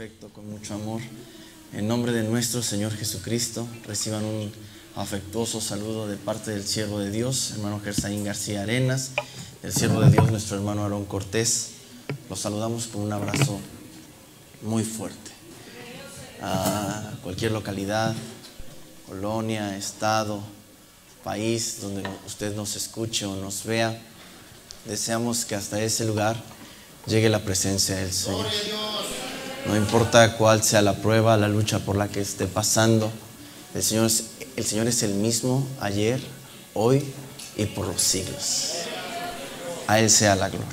afecto, con mucho amor. En nombre de nuestro Señor Jesucristo, reciban un afectuoso saludo de parte del siervo de Dios, hermano Gersaín García Arenas, del siervo de Dios, nuestro hermano Aarón Cortés. Los saludamos con un abrazo muy fuerte. A cualquier localidad, colonia, estado, país donde usted nos escuche o nos vea, deseamos que hasta ese lugar llegue la presencia del Señor. No importa cuál sea la prueba, la lucha por la que esté pasando, el Señor es, el Señor es el mismo ayer, hoy y por los siglos. A Él sea la gloria.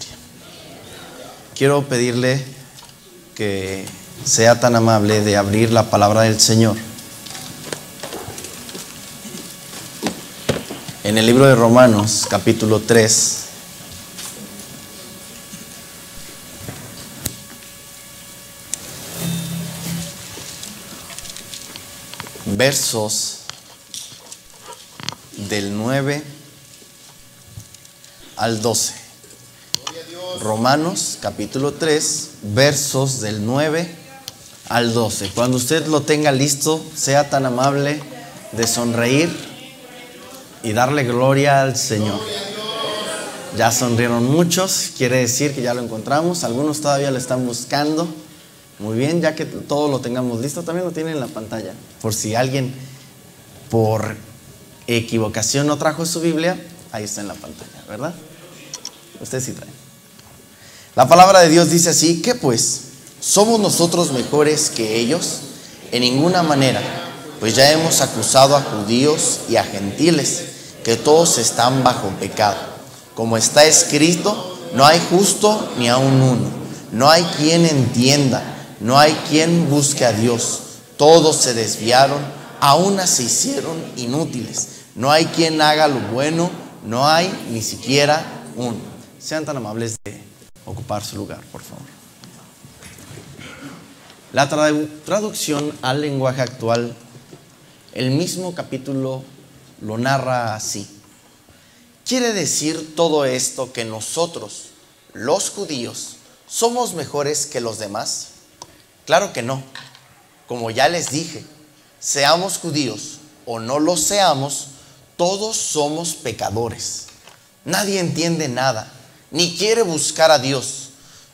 Quiero pedirle que sea tan amable de abrir la palabra del Señor. En el libro de Romanos, capítulo 3, versos del 9 al 12. Romanos capítulo 3, versos del 9 al 12. Cuando usted lo tenga listo, sea tan amable de sonreír y darle gloria al Señor. Ya sonrieron muchos, quiere decir que ya lo encontramos, algunos todavía lo están buscando. Muy bien, ya que todo lo tengamos listo, también lo tienen en la pantalla. Por si alguien por equivocación no trajo su Biblia, ahí está en la pantalla, ¿verdad? Ustedes sí traen. La palabra de Dios dice así, que pues, ¿somos nosotros mejores que ellos? En ninguna manera, pues ya hemos acusado a judíos y a gentiles, que todos están bajo pecado. Como está escrito, no hay justo ni aun uno, no hay quien entienda no hay quien busque a Dios. Todos se desviaron, aún se hicieron inútiles. No hay quien haga lo bueno, no hay ni siquiera uno. Sean tan amables de ocupar su lugar, por favor. La traducción al lenguaje actual, el mismo capítulo lo narra así. ¿Quiere decir todo esto que nosotros, los judíos, somos mejores que los demás? Claro que no. Como ya les dije, seamos judíos o no lo seamos, todos somos pecadores. Nadie entiende nada, ni quiere buscar a Dios.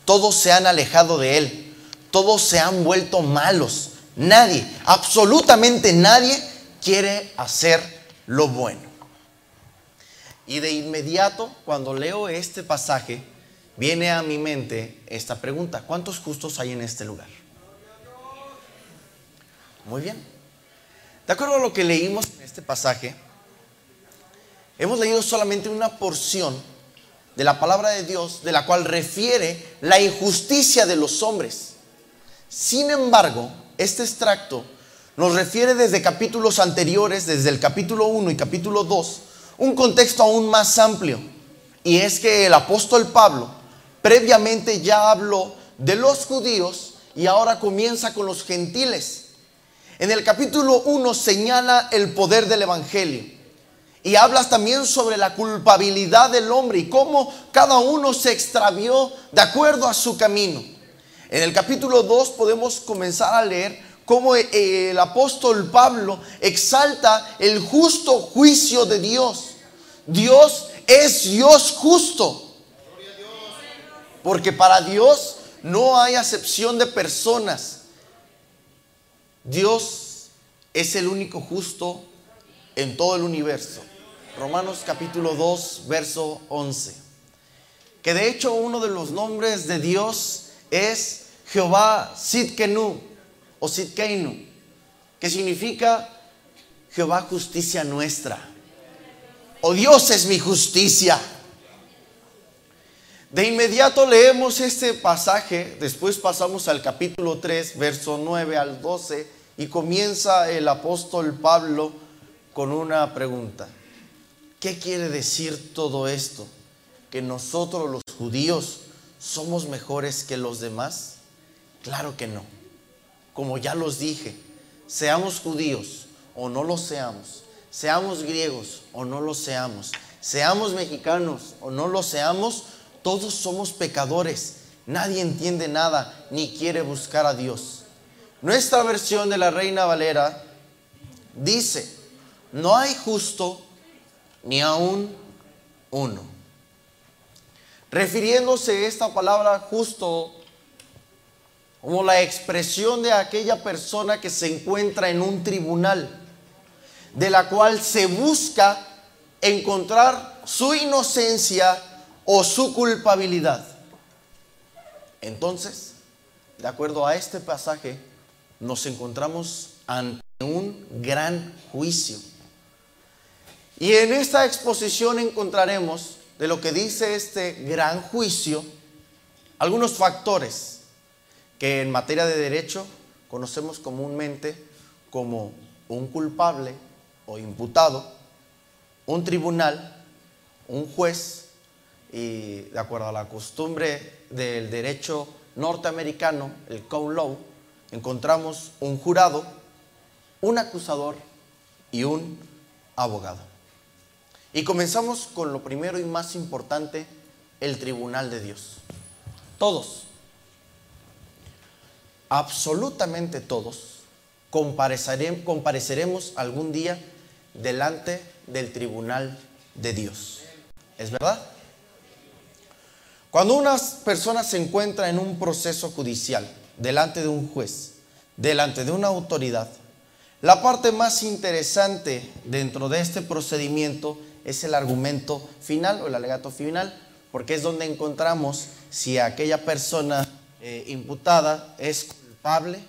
Todos se han alejado de Él. Todos se han vuelto malos. Nadie, absolutamente nadie quiere hacer lo bueno. Y de inmediato, cuando leo este pasaje, viene a mi mente esta pregunta. ¿Cuántos justos hay en este lugar? Muy bien. De acuerdo a lo que leímos en este pasaje, hemos leído solamente una porción de la palabra de Dios de la cual refiere la injusticia de los hombres. Sin embargo, este extracto nos refiere desde capítulos anteriores, desde el capítulo 1 y capítulo 2, un contexto aún más amplio. Y es que el apóstol Pablo previamente ya habló de los judíos y ahora comienza con los gentiles. En el capítulo 1 señala el poder del Evangelio. Y hablas también sobre la culpabilidad del hombre y cómo cada uno se extravió de acuerdo a su camino. En el capítulo 2 podemos comenzar a leer cómo eh, el apóstol Pablo exalta el justo juicio de Dios. Dios es Dios justo. Porque para Dios no hay acepción de personas. Dios es el único justo en todo el universo. Romanos capítulo 2, verso 11. Que de hecho uno de los nombres de Dios es Jehová Sidkenu o Sidkeinu, que significa Jehová justicia nuestra. O Dios es mi justicia. De inmediato leemos este pasaje, después pasamos al capítulo 3, verso 9 al 12, y comienza el apóstol Pablo con una pregunta. ¿Qué quiere decir todo esto? ¿Que nosotros los judíos somos mejores que los demás? Claro que no. Como ya los dije, seamos judíos o no lo seamos, seamos griegos o no lo seamos, seamos mexicanos o no lo seamos, todos somos pecadores. nadie entiende nada ni quiere buscar a Dios. Nuestra versión de la Reina Valera dice, no hay justo ni aún uno. Refiriéndose esta palabra justo como la expresión de aquella persona que se encuentra en un tribunal, de la cual se busca encontrar su inocencia o su culpabilidad. Entonces, de acuerdo a este pasaje, nos encontramos ante un gran juicio. Y en esta exposición encontraremos de lo que dice este gran juicio algunos factores que en materia de derecho conocemos comúnmente como un culpable o imputado, un tribunal, un juez, y de acuerdo a la costumbre del derecho norteamericano, el common law, encontramos un jurado, un acusador y un abogado. Y comenzamos con lo primero y más importante, el tribunal de Dios. Todos, absolutamente todos, compareceremos algún día delante del tribunal de Dios. ¿Es verdad? Cuando una persona se encuentra en un proceso judicial, delante de un juez, delante de una autoridad, la parte más interesante dentro de este procedimiento es el argumento final o el alegato final, porque es donde encontramos si aquella persona eh, imputada es culpable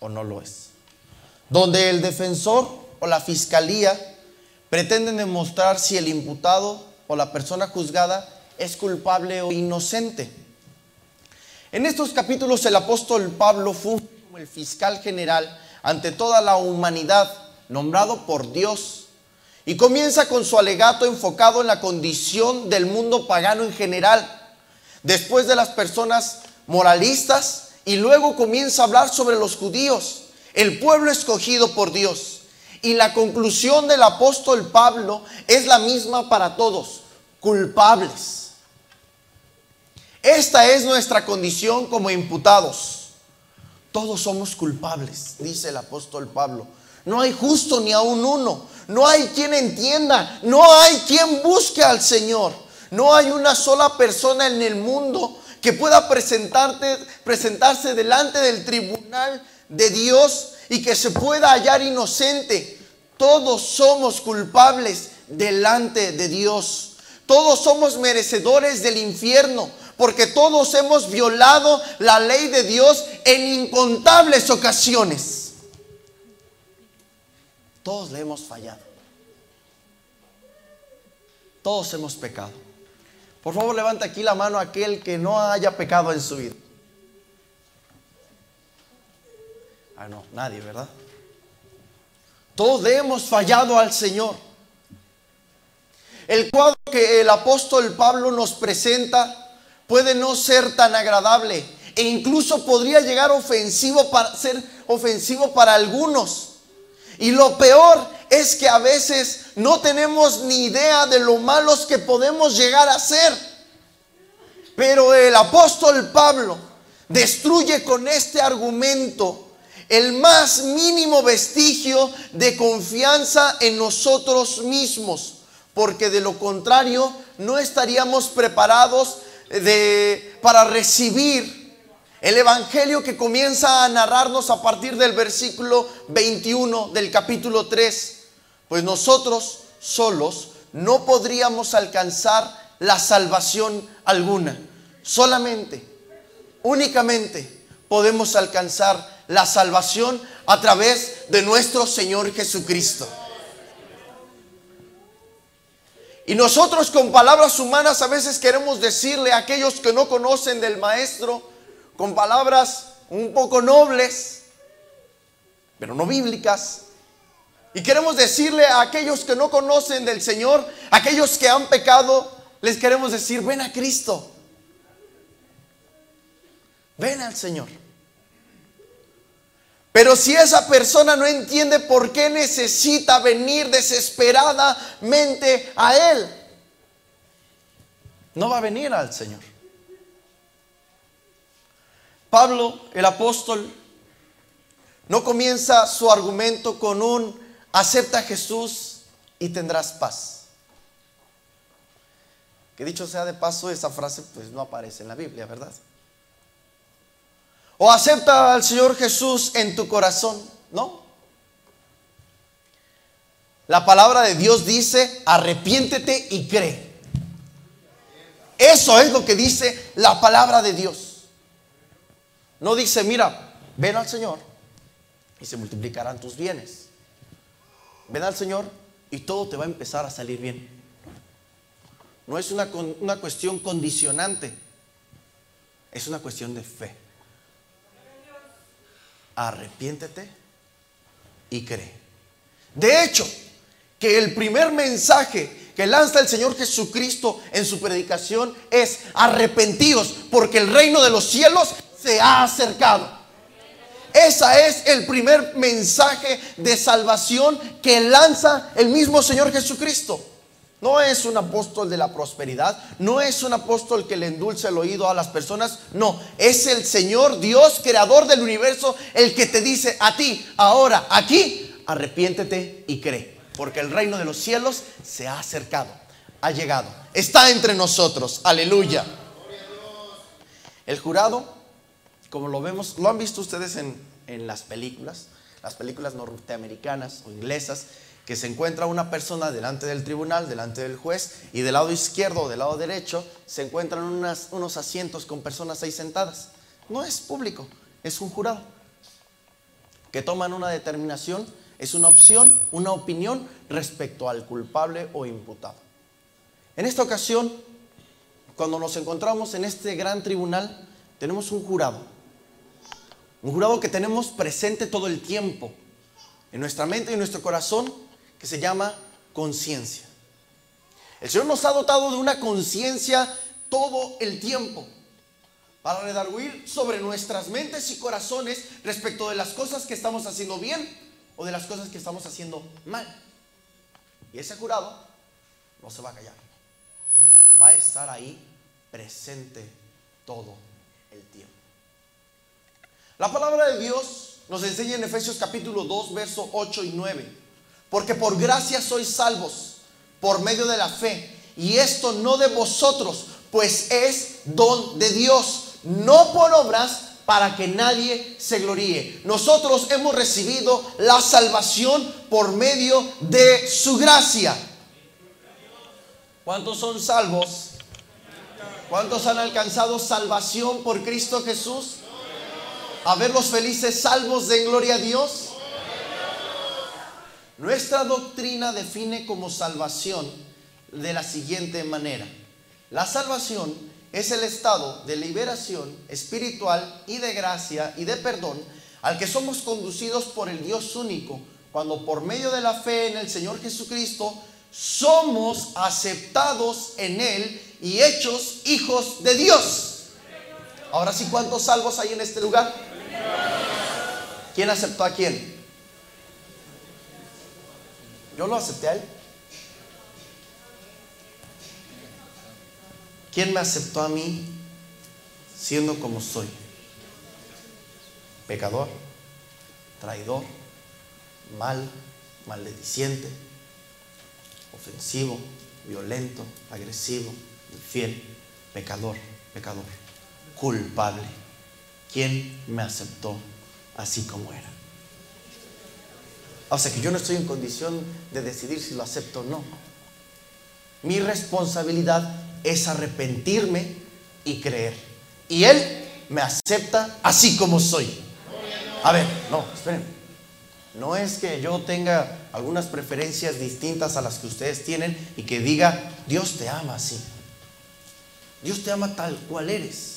o no lo es. Donde el defensor o la fiscalía pretenden demostrar si el imputado o la persona juzgada es culpable o inocente. En estos capítulos el apóstol Pablo fue como el fiscal general ante toda la humanidad, nombrado por Dios, y comienza con su alegato enfocado en la condición del mundo pagano en general, después de las personas moralistas, y luego comienza a hablar sobre los judíos, el pueblo escogido por Dios. Y la conclusión del apóstol Pablo es la misma para todos, culpables. Esta es nuestra condición como imputados. Todos somos culpables, dice el apóstol Pablo. No hay justo ni aun uno. No hay quien entienda. No hay quien busque al Señor. No hay una sola persona en el mundo que pueda presentarse delante del tribunal de Dios y que se pueda hallar inocente. Todos somos culpables delante de Dios. Todos somos merecedores del infierno, porque todos hemos violado la ley de Dios en incontables ocasiones. Todos le hemos fallado. Todos hemos pecado. Por favor, levanta aquí la mano aquel que no haya pecado en su vida. Ah, no, nadie, ¿verdad? Todos hemos fallado al Señor. El cuadro que el apóstol Pablo nos presenta puede no ser tan agradable e incluso podría llegar ofensivo para ser ofensivo para algunos. Y lo peor es que a veces no tenemos ni idea de lo malos que podemos llegar a ser. Pero el apóstol Pablo destruye con este argumento el más mínimo vestigio de confianza en nosotros mismos, porque de lo contrario no estaríamos preparados de, para recibir el Evangelio que comienza a narrarnos a partir del versículo 21 del capítulo 3. Pues nosotros solos no podríamos alcanzar la salvación alguna. Solamente, únicamente podemos alcanzar la salvación a través de nuestro Señor Jesucristo. Y nosotros con palabras humanas a veces queremos decirle a aquellos que no conocen del Maestro, con palabras un poco nobles, pero no bíblicas. Y queremos decirle a aquellos que no conocen del Señor, aquellos que han pecado, les queremos decir, ven a Cristo. Ven al Señor. Pero si esa persona no entiende por qué necesita venir desesperadamente a Él, no va a venir al Señor. Pablo, el apóstol, no comienza su argumento con un acepta a Jesús y tendrás paz. Que dicho sea de paso, esa frase pues no aparece en la Biblia, ¿verdad? O acepta al Señor Jesús en tu corazón, ¿no? La palabra de Dios dice, arrepiéntete y cree. Eso es lo que dice la palabra de Dios. No dice, mira, ven al Señor y se multiplicarán tus bienes. Ven al Señor y todo te va a empezar a salir bien. No es una, una cuestión condicionante, es una cuestión de fe. Arrepiéntete y cree. De hecho, que el primer mensaje que lanza el Señor Jesucristo en su predicación es arrepentíos porque el reino de los cielos se ha acercado. Ese es el primer mensaje de salvación que lanza el mismo Señor Jesucristo. No es un apóstol de la prosperidad, no es un apóstol que le endulce el oído a las personas, no, es el Señor Dios, creador del universo, el que te dice a ti, ahora, aquí, arrepiéntete y cree porque el reino de los cielos se ha acercado, ha llegado, está entre nosotros. Aleluya. El jurado, como lo vemos, lo han visto ustedes en, en las películas, las películas norteamericanas o inglesas, que se encuentra una persona delante del tribunal, delante del juez, y del lado izquierdo o del lado derecho se encuentran unos asientos con personas ahí sentadas. No es público, es un jurado que toman una determinación es una opción, una opinión respecto al culpable o imputado. En esta ocasión, cuando nos encontramos en este gran tribunal, tenemos un jurado. Un jurado que tenemos presente todo el tiempo, en nuestra mente y en nuestro corazón, que se llama conciencia. El Señor nos ha dotado de una conciencia todo el tiempo para redarguir sobre nuestras mentes y corazones respecto de las cosas que estamos haciendo bien o de las cosas que estamos haciendo mal. Y ese jurado no se va a callar. Va a estar ahí presente todo el tiempo. La palabra de Dios nos enseña en Efesios capítulo 2, verso 8 y 9. Porque por gracia sois salvos por medio de la fe. Y esto no de vosotros, pues es don de Dios, no por obras para que nadie se gloríe. Nosotros hemos recibido la salvación por medio de su gracia. ¿Cuántos son salvos? ¿Cuántos han alcanzado salvación por Cristo Jesús? A ver los felices salvos de gloria a Dios. Nuestra doctrina define como salvación de la siguiente manera. La salvación es el estado de liberación espiritual y de gracia y de perdón al que somos conducidos por el Dios único, cuando por medio de la fe en el Señor Jesucristo somos aceptados en Él y hechos hijos de Dios. Ahora sí, ¿cuántos salvos hay en este lugar? ¿Quién aceptó a quién? Yo lo acepté a Él. ¿Quién me aceptó a mí siendo como soy? Pecador, traidor, mal, malediciente, ofensivo, violento, agresivo, infiel, pecador, pecador, culpable. ¿Quién me aceptó así como era? O sea que yo no estoy en condición de decidir si lo acepto o no. Mi responsabilidad es arrepentirme y creer. Y Él me acepta así como soy. A ver, no, esperen. No es que yo tenga algunas preferencias distintas a las que ustedes tienen y que diga, Dios te ama así. Dios te ama tal cual eres.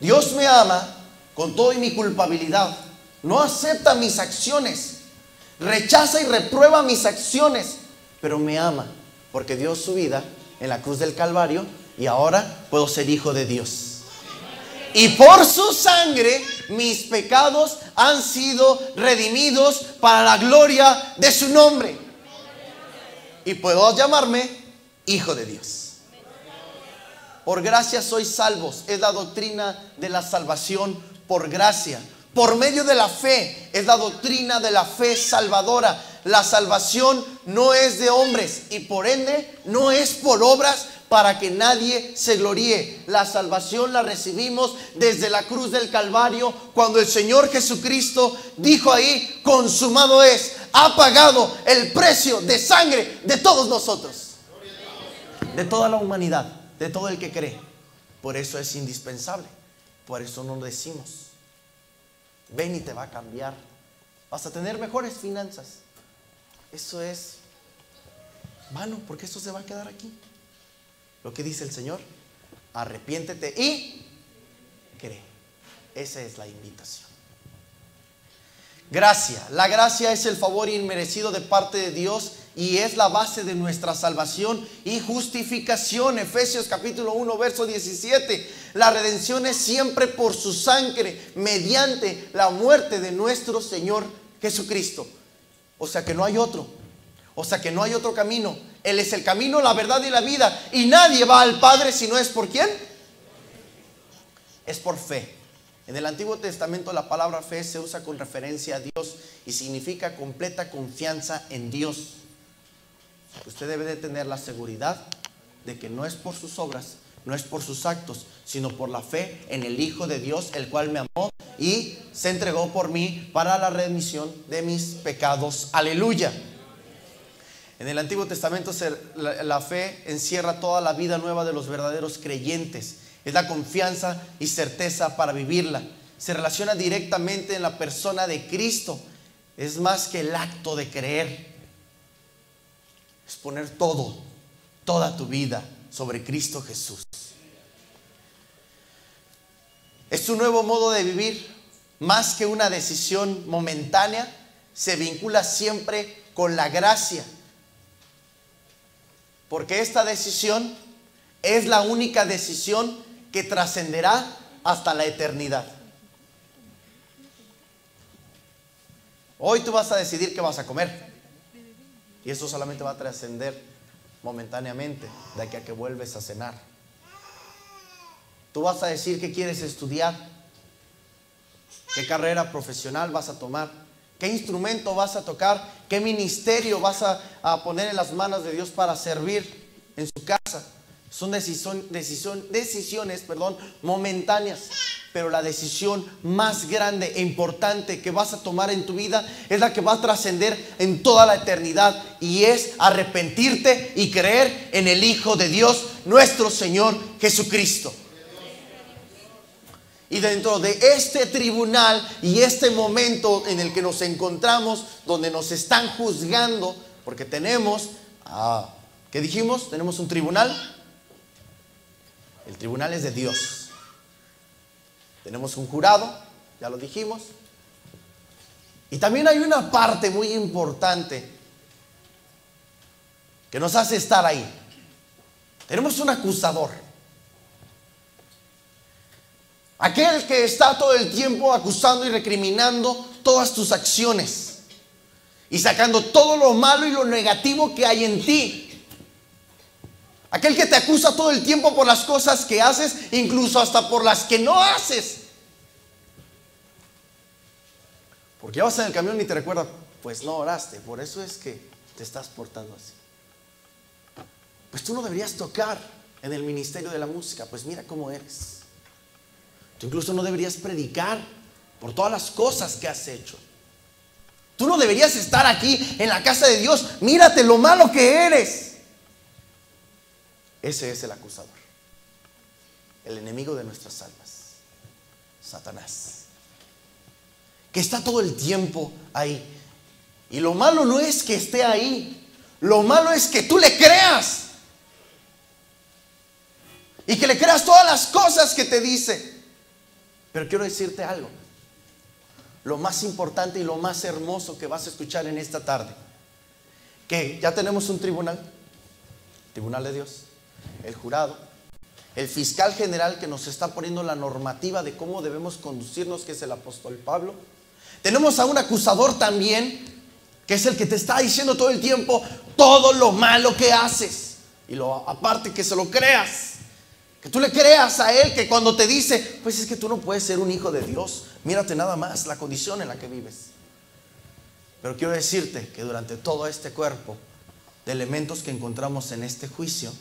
Dios me ama con toda mi culpabilidad. No acepta mis acciones. Rechaza y reprueba mis acciones. Pero me ama porque dio su vida en la cruz del Calvario y ahora puedo ser hijo de Dios. Y por su sangre mis pecados han sido redimidos para la gloria de su nombre. Y puedo llamarme hijo de Dios. Por gracia sois salvos. Es la doctrina de la salvación por gracia. Por medio de la fe. Es la doctrina de la fe salvadora. La salvación no es de hombres y por ende no es por obras para que nadie se gloríe. La salvación la recibimos desde la cruz del Calvario cuando el Señor Jesucristo dijo ahí, consumado es, ha pagado el precio de sangre de todos nosotros, de toda la humanidad, de todo el que cree. Por eso es indispensable, por eso no decimos, ven y te va a cambiar, vas a tener mejores finanzas. Eso es vano, porque eso se va a quedar aquí. Lo que dice el Señor, arrepiéntete y cree. Esa es la invitación. Gracia. La gracia es el favor inmerecido de parte de Dios y es la base de nuestra salvación y justificación. Efesios capítulo 1, verso 17. La redención es siempre por su sangre, mediante la muerte de nuestro Señor Jesucristo. O sea que no hay otro. O sea que no hay otro camino. Él es el camino, la verdad y la vida. Y nadie va al Padre si no es por quién. Es por fe. En el Antiguo Testamento la palabra fe se usa con referencia a Dios y significa completa confianza en Dios. Usted debe de tener la seguridad de que no es por sus obras, no es por sus actos, sino por la fe en el Hijo de Dios, el cual me amó y se entregó por mí para la remisión de mis pecados. Aleluya. En el Antiguo Testamento la, fe encierra toda la vida nueva de los verdaderos creyentes. Es la confianza y certeza para vivirla. Se relaciona directamente en la persona de Cristo. Es más que el acto de creer. Es poner todo, toda tu vida sobre Cristo Jesús. Es un nuevo modo de vivir, más que una decisión momentánea, se vincula siempre con la gracia porque esta decisión es la única decisión que trascenderá hasta la eternidad. Hoy tú vas a decidir qué vas a comer. Y eso solamente va a trascender momentáneamente de aquí a que vuelves a cenar. Tú vas a decir qué quieres estudiar, qué carrera profesional vas a tomar. ¿Qué instrumento vas a tocar? ¿Qué ministerio vas a, poner en las manos de Dios para servir en su casa? Son decisiones perdón, momentáneas, pero la decisión más grande e importante que vas a tomar en tu vida es la que va a trascender en toda la eternidad y es arrepentirte y creer en el Hijo de Dios, nuestro Señor Jesucristo. Y dentro de este tribunal y este momento en el que nos encontramos, donde nos están juzgando, porque tenemos, ah, ¿qué dijimos? Tenemos un tribunal. El tribunal es de Dios. Tenemos un jurado, ya lo dijimos. Y también hay una parte muy importante que nos hace estar ahí. Tenemos un acusador. Aquel que está todo el tiempo acusando y recriminando todas tus acciones y sacando todo lo malo y lo negativo que hay en ti. Aquel que te acusa todo el tiempo por las cosas que haces, incluso hasta por las que no haces. Porque vas en el camión y te recuerda, pues no oraste, por eso es que te estás portando así. Pues tú no deberías tocar en el ministerio de la música, pues mira cómo eres. Tú incluso no deberías predicar por todas las cosas que has hecho. Tú no deberías estar aquí en la casa de Dios. Mírate lo malo que eres. Ese es el acusador. El enemigo de nuestras almas. Satanás. Que está todo el tiempo ahí. Y lo malo no es que esté ahí. Lo malo es que tú le creas. Y que le creas todas las cosas que te dice. Pero quiero decirte algo. Lo más importante y lo más hermoso que vas a escuchar en esta tarde. Que ya tenemos un tribunal. Tribunal de Dios. El jurado. El fiscal general que nos está poniendo la normativa de cómo debemos conducirnos, que es el apóstol Pablo. Tenemos a un acusador también, que es el que te está diciendo todo el tiempo todo lo malo que haces. Y lo aparte que se lo creas. Que tú le creas a Él que cuando te dice, pues es que tú no puedes ser un hijo de Dios, mírate nada más la condición en la que vives. Pero quiero decirte que durante todo este cuerpo de elementos que encontramos en este juicio,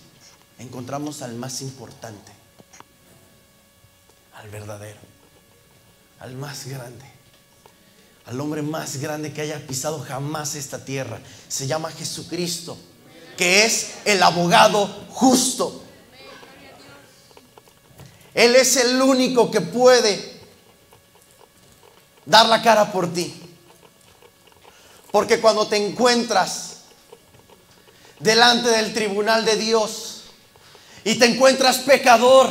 encontramos al más importante, al verdadero, al más grande, al hombre más grande que haya pisado jamás esta tierra. Se llama Jesucristo, que es el abogado justo. Él es el único que puede dar la cara por ti. Porque cuando te encuentras delante del tribunal de Dios y te encuentras pecador,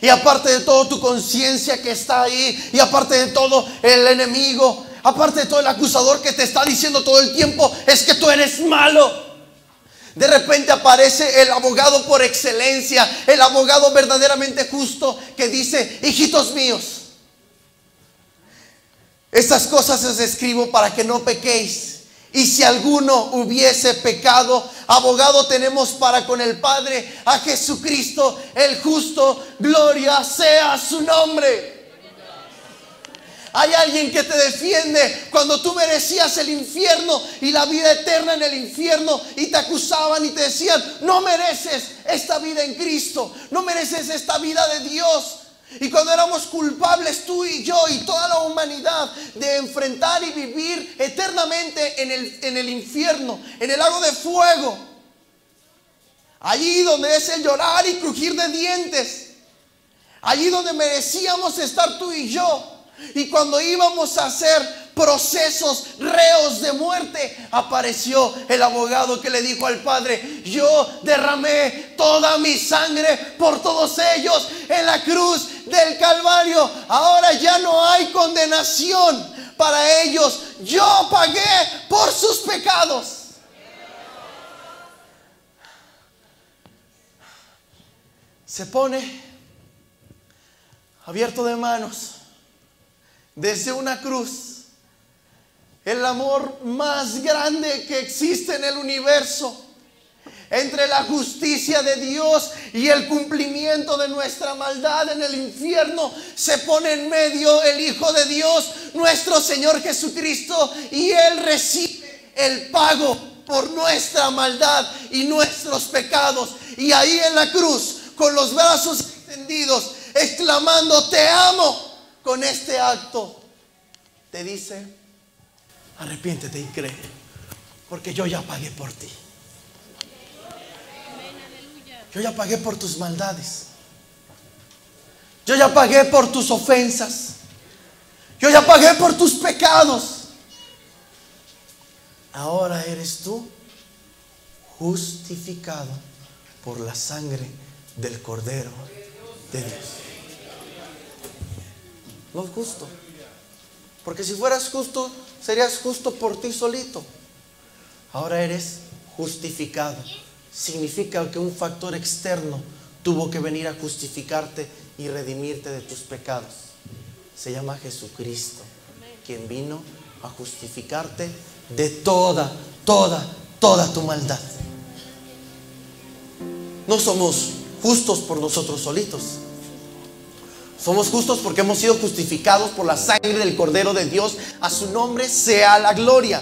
y aparte de todo tu conciencia que está ahí, y aparte de todo el enemigo, aparte de todo el acusador que te está diciendo todo el tiempo, es que tú eres malo. De repente aparece el abogado por excelencia, el abogado verdaderamente justo que dice, hijitos míos, estas cosas os escribo para que no pequéis. Y si alguno hubiese pecado, abogado tenemos para con el Padre a Jesucristo el justo, gloria sea su nombre. Hay alguien que te defiende cuando tú merecías el infierno y la vida eterna en el infierno y te acusaban y te decían, no mereces esta vida en Cristo, no mereces esta vida de Dios. Y cuando éramos culpables tú y yo y toda la humanidad de enfrentar y vivir eternamente en el, en el infierno, en el lago de fuego, allí donde es el llorar y crujir de dientes, allí donde merecíamos estar tú y yo, y cuando íbamos a hacer procesos reos de muerte, apareció el abogado que le dijo al Padre, yo derramé toda mi sangre por todos ellos en la cruz del Calvario. Ahora ya no hay condenación para ellos. Yo pagué por sus pecados. Se pone abierto de manos desde una cruz, el amor más grande que existe en el universo, entre la justicia de Dios y el cumplimiento de nuestra maldad en el infierno, se pone en medio el Hijo de Dios, nuestro Señor Jesucristo, y Él recibe el pago por nuestra maldad y nuestros pecados. Y ahí en la cruz, con los brazos extendidos, exclamando, te amo con este acto te dice, arrepiéntete y cree, porque yo ya pagué por ti. Yo ya pagué por tus maldades. Yo ya pagué por tus ofensas. Yo ya pagué por tus pecados. Ahora eres tú justificado por la sangre del Cordero de Dios. No es justo. Porque si fueras justo, serías justo por ti solito. Ahora eres justificado. Significa que un factor externo tuvo que venir a justificarte y redimirte de tus pecados. Se llama Jesucristo, quien vino a justificarte de toda, toda, toda tu maldad. No somos justos por nosotros solitos. Somos justos porque hemos sido justificados por la sangre del Cordero de Dios. A su nombre sea la gloria.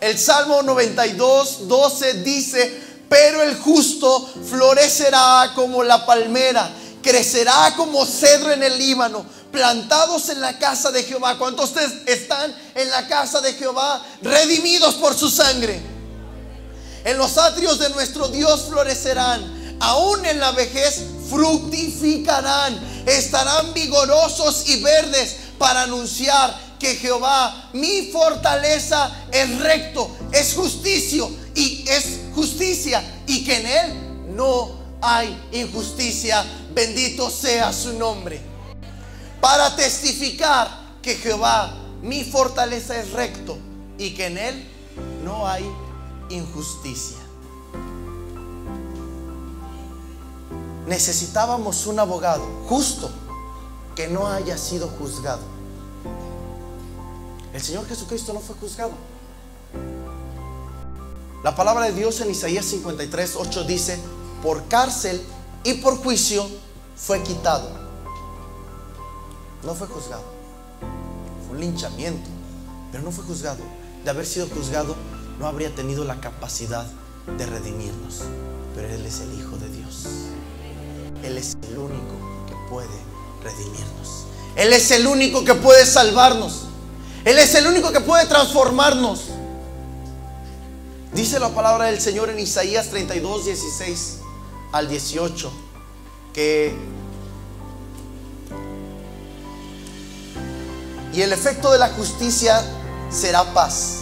El Salmo 92, 12 dice, pero el justo florecerá como la palmera, crecerá como cedro en el Líbano, plantados en la casa de Jehová. ¿Cuántos ustedes están en la casa de Jehová, redimidos por su sangre? En los atrios de nuestro Dios florecerán, aún en la vejez fructificarán estarán vigorosos y verdes para anunciar que Jehová, mi fortaleza, es recto, es justicia y es justicia y que en él no hay injusticia. Bendito sea su nombre. Para testificar que Jehová, mi fortaleza, es recto y que en él no hay injusticia. Necesitábamos un abogado justo que no haya sido juzgado. El Señor Jesucristo no fue juzgado. La palabra de Dios en Isaías 53, 8 dice, por cárcel y por juicio fue quitado. No fue juzgado. Fue un linchamiento, pero no fue juzgado. De haber sido juzgado, no habría tenido la capacidad de redimirnos. Pero Él es el Hijo de Dios. Él es el único que puede redimirnos. Él es el único que puede salvarnos. Él es el único que puede transformarnos. Dice la palabra del Señor en Isaías 32, 16 al 18, que... Y el efecto de la justicia será paz.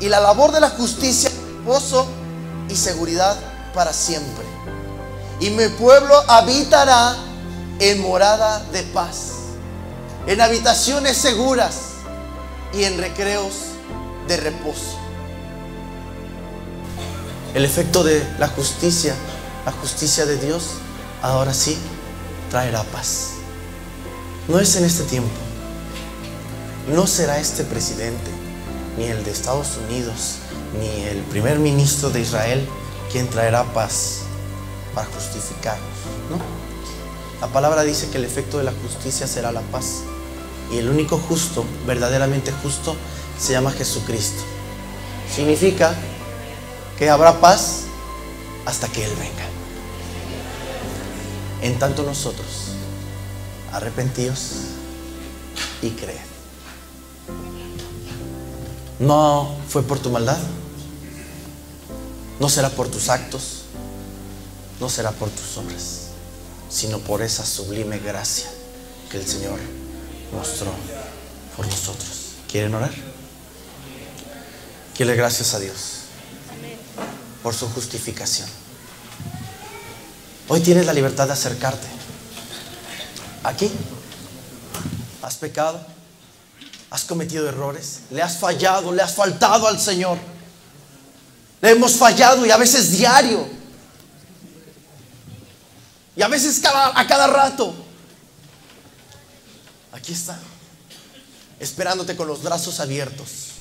Y la labor de la justicia, gozo y seguridad para siempre. Y mi pueblo habitará en morada de paz, en habitaciones seguras y en recreos de reposo. El efecto de la justicia, la justicia de Dios, ahora sí traerá paz. No es en este tiempo. No será este presidente, ni el de Estados Unidos, ni el primer ministro de Israel quien traerá paz para justificarnos. ¿no? La palabra dice que el efecto de la justicia será la paz. Y el único justo, verdaderamente justo, se llama Jesucristo. Significa que habrá paz hasta que Él venga. En tanto nosotros, arrepentidos y creed. No fue por tu maldad, no será por tus actos, no será por tus obras, sino por esa sublime gracia que el Señor mostró por nosotros. ¿Quieren orar? Quiero gracias a Dios por su justificación. Hoy tienes la libertad de acercarte. Aquí has pecado, has cometido errores, le has fallado, le has faltado al Señor. Le hemos fallado y a veces diario. Y a veces cada, a cada rato. Aquí está, esperándote con los brazos abiertos